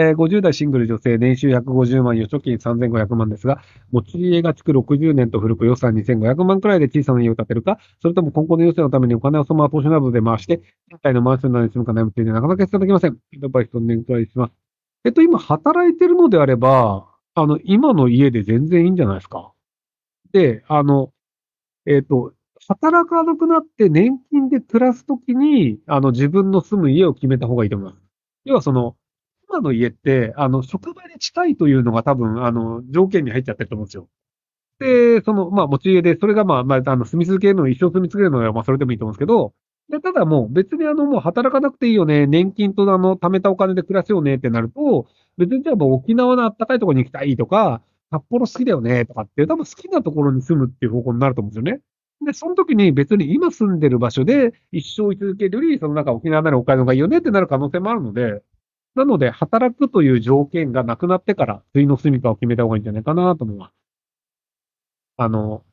えー、50代シングル女性、年収150万、預貯金3500万ですが、持ち家が築60年と古く予算2500万くらいで小さな家を建てるか、それとも今後の余生のためにお金をそのまま投資などで回して、現在のマンションなどに住むか悩むというのはなかなかいただきません。アドバイスをお願いします。えっと、今働いてるのであれば、あの、今の家で全然いいんじゃないですか。で、あの、えっと、働かなくなって年金で暮らすときに、あの、自分の住む家を決めた方がいいと思います。要はその、今の家って、あの、職場で近いというのが多分、あの、条件に入っちゃってると思うんですよ。で、その、まあ、持ち家で、それがまあ、まあ、あの、住み続けるの一生住み続けるのは、まあ、それでもいいと思うんですけど、で、ただもう別にあの、もう働かなくていいよね、年金とあの、貯めたお金で暮らすようねってなると、別にじゃあもう沖縄の暖かいところに行きたいとか、札幌好きだよねとかって、多分好きなところに住むっていう方向になると思うんですよね。で、その時に別に今住んでる場所で一生居続けるより、その中沖縄ならお金の方がいいよねってなる可能性もあるので、なので、働くという条件がなくなってから、次の住処を決めた方がいいんじゃないかなと思います。あの、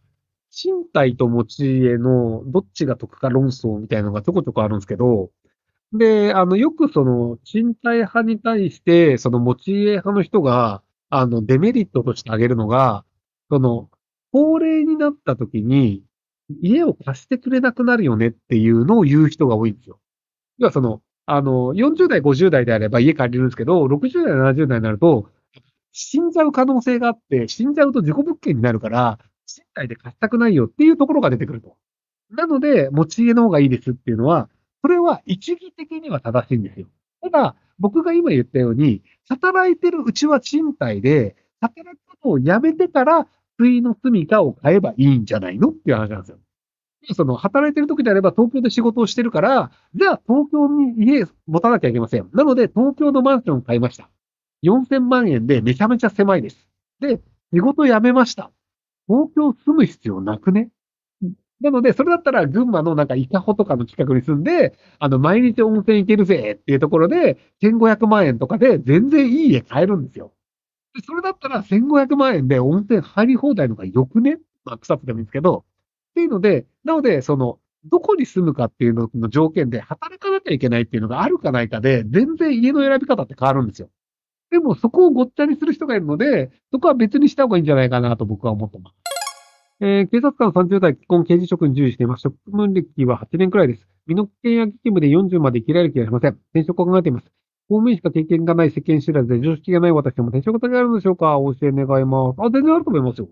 賃貸と持ち家のどっちが得か論争みたいなのがちょこちょこあるんですけど、で、あの、よくその、賃貸派に対して、その持ち家派の人が、あの、デメリットとして挙げるのが、その、高齢になった時に、家を貸してくれなくなるよねっていうのを言う人が多いんですよ。要はその、あの、40代、50代であれば家借りるんですけど、60代、70代になると、死んじゃう可能性があって、死んじゃうと自己物件になるから、賃貸で貸したくないよっていうところが出てくると。なので、持ち家の方がいいですっていうのは、それは一義的には正しいんですよ。ただ、僕が今言ったように、働いてるうちは賃貸で、働くことをやめてから、次の住処を買えばいいんじゃないのっていう話なんですよ。その、働いてる時であれば東京で仕事をしてるから、じゃあ東京に家持たなきゃいけません。なので、東京のマンションを買いました。4000万円でめちゃめちゃ狭いです。で、仕事辞めました。東京住む必要なくね？なので、それだったら群馬のなんか伊香保とかの近くに住んで、あの、毎日温泉行けるぜっていうところで、1500万円とかで全然いい家買えるんですよ。でそれだったら1500万円で温泉入り放題のがよくね？まあ、草津でもいいんですけど、っていうので、なので、その、どこに住むかっていうのの条件で働かなきゃいけないっていうのがあるかないかで、全然家の選び方って変わるんですよ。でも、そこをごっちゃにする人がいるので、そこは別にした方がいいんじゃないかなと僕は思ってます。えー、警察官30代、既婚、刑事職に従事しています。職務歴は8年くらいです。身の危険や危険部で40まで生きられる気がしません。転職を考えています。公務員しか経験がない世間知らずで常識がない私でも転職先があるのでしょうか？お教え願います。あ、全然あると思いますよ。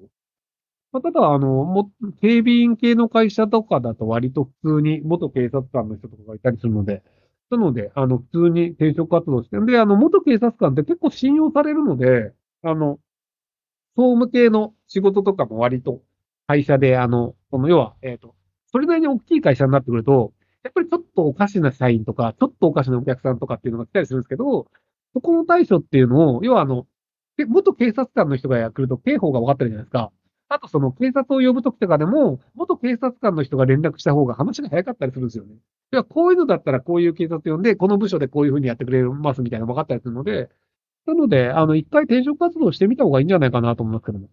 まあ、ただ、あの、も、警備員系の会社とかだと割と普通に元警察官の人とかがいたりするので、なので、あの、普通に転職活動してる。で、あの、元警察官って結構信用されるので、あの、総務系の仕事とかも割と会社で、あの、この要は、えっ、ー、と、それなりに大きい会社になってくると、やっぱりちょっとおかしな社員とか、ちょっとおかしなお客さんとかっていうのが来たりするんですけど、そこの対処っていうのを、要はあの、元警察官の人が来ると刑法が分かってるじゃないですか。あとその警察を呼ぶときとかでも、元警察官の人が連絡した方が話が早かったりするんですよね。いや、こういうのだったらこういう警察呼んで、この部署でこういうふうにやってくれますみたいなの分かったりするので、なので、あの、一回転職活動してみた方がいいんじゃないかなと思いますけども。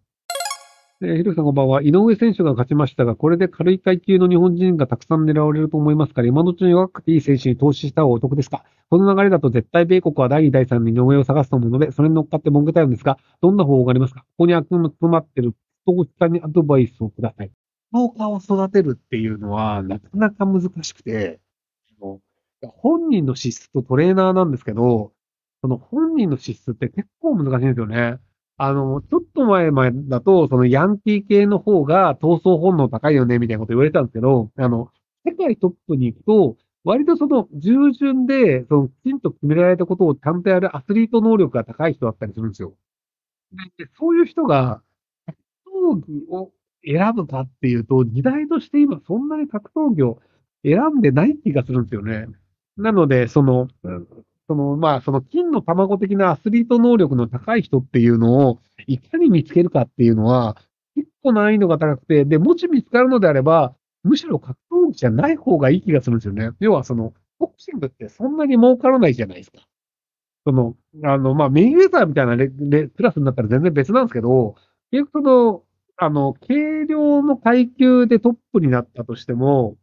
えー、ひろさんこんばんは。井上選手が勝ちましたが、これで軽い階級の日本人がたくさん狙われると思いますから、今のうちに若くていい選手に投資した方がお得ですか？この流れだと絶対米国は第2、第3に井上を探すと思うので、それに乗っかって文句たいんですが、どんな方法がありますか？ここに悪の詰まってる投資家にアドバイスをください。農家を育てるっていうのは、なかなか難しくて、本人の資質とトレーナーなんですけど、その本人の資質って結構難しいんですよね。あの、ちょっと前前だと、そのヤンキー系の方が闘争本能高いよね、みたいなこと言われたんですけど、あの、世界トップに行くと、割とその従順で、そのきちんと決められたことをちゃんとやるアスリート能力が高い人だったりするんですよ。でそういう人が、闘技を選ぶかっていうと、時代として今そんなに格闘技を選んでない気がするんですよね。なので、その、その、まあ、その金の卵的なアスリート能力の高い人っていうのを、いかに見つけるかっていうのは、結構難易度が高くて、で、もし見つかるのであれば、むしろ格闘技じゃない方がいい気がするんですよね。要はその、ボクシングってそんなに儲からないじゃないですか。その、あの、まあ、メインウェザーみたいなレレクラスになったら全然別なんですけど、結局その、あの、軽量の階級でトップになったとしても、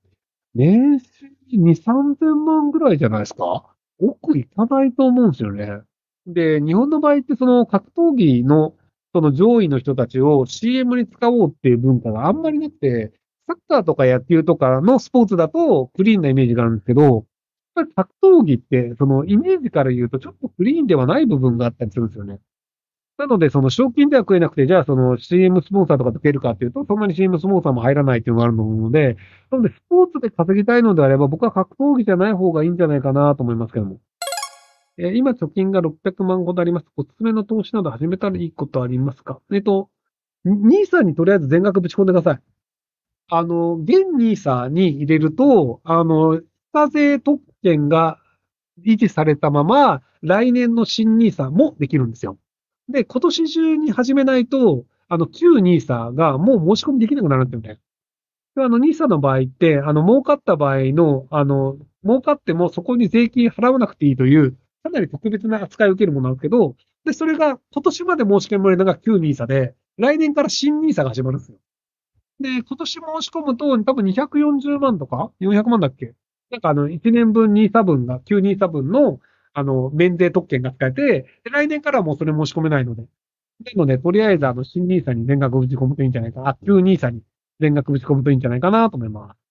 年収2、3000万ぐらいじゃないですか？奥行かないと思うんですよね。で、日本の場合ってその格闘技のその上位の人たちを CM に使おうっていう文化があんまりなくて、サッカーとか野球とかのスポーツだとクリーンなイメージがあるんですけど、やっぱり格闘技ってそのイメージから言うとちょっとクリーンではない部分があったりするんですよね。なので、その賞金では食えなくて、じゃあその CM スポンサーとかつけるかっていうと、そんなに CM スポンサーも入らないっていうのがあると思うので、なので、スポーツで稼ぎたいのであれば、僕は格闘技じゃない方がいいんじゃないかなと思いますけども。えー今、貯金が600万ほどあります。おすすめの投資など始めたらいいことありますか？えっと、ニーサにとりあえず全額ぶち込んでください。あの、現ニーサに入れると、あの、非課税特権が維持されたまま、来年の新ニーサもできるんですよ。で、今年中に始めないと、あの、旧ニーサがもう申し込みできなくなるんだよね。であの、ニーサの場合って、あの、儲かった場合の、あの、儲かってもそこに税金払わなくていいという、かなり特別な扱いを受けるものなんですけど、で、それが今年まで申し込まれるのが旧ニーサで、来年から新ニーサが始まるんですよ。で、今年申し込むと、多分240万とか ?400 万だっけ？なんかあの、1年分ニーサ分が、旧ニーサ分の、あの、免税特権が使えて、で来年からはもうそれ申し込めないので。なので、とりあえずあの、新ニーサに全額打ち込むといいんじゃないかな。旧ニーサに全額打ち込むといいんじゃないかなと思います。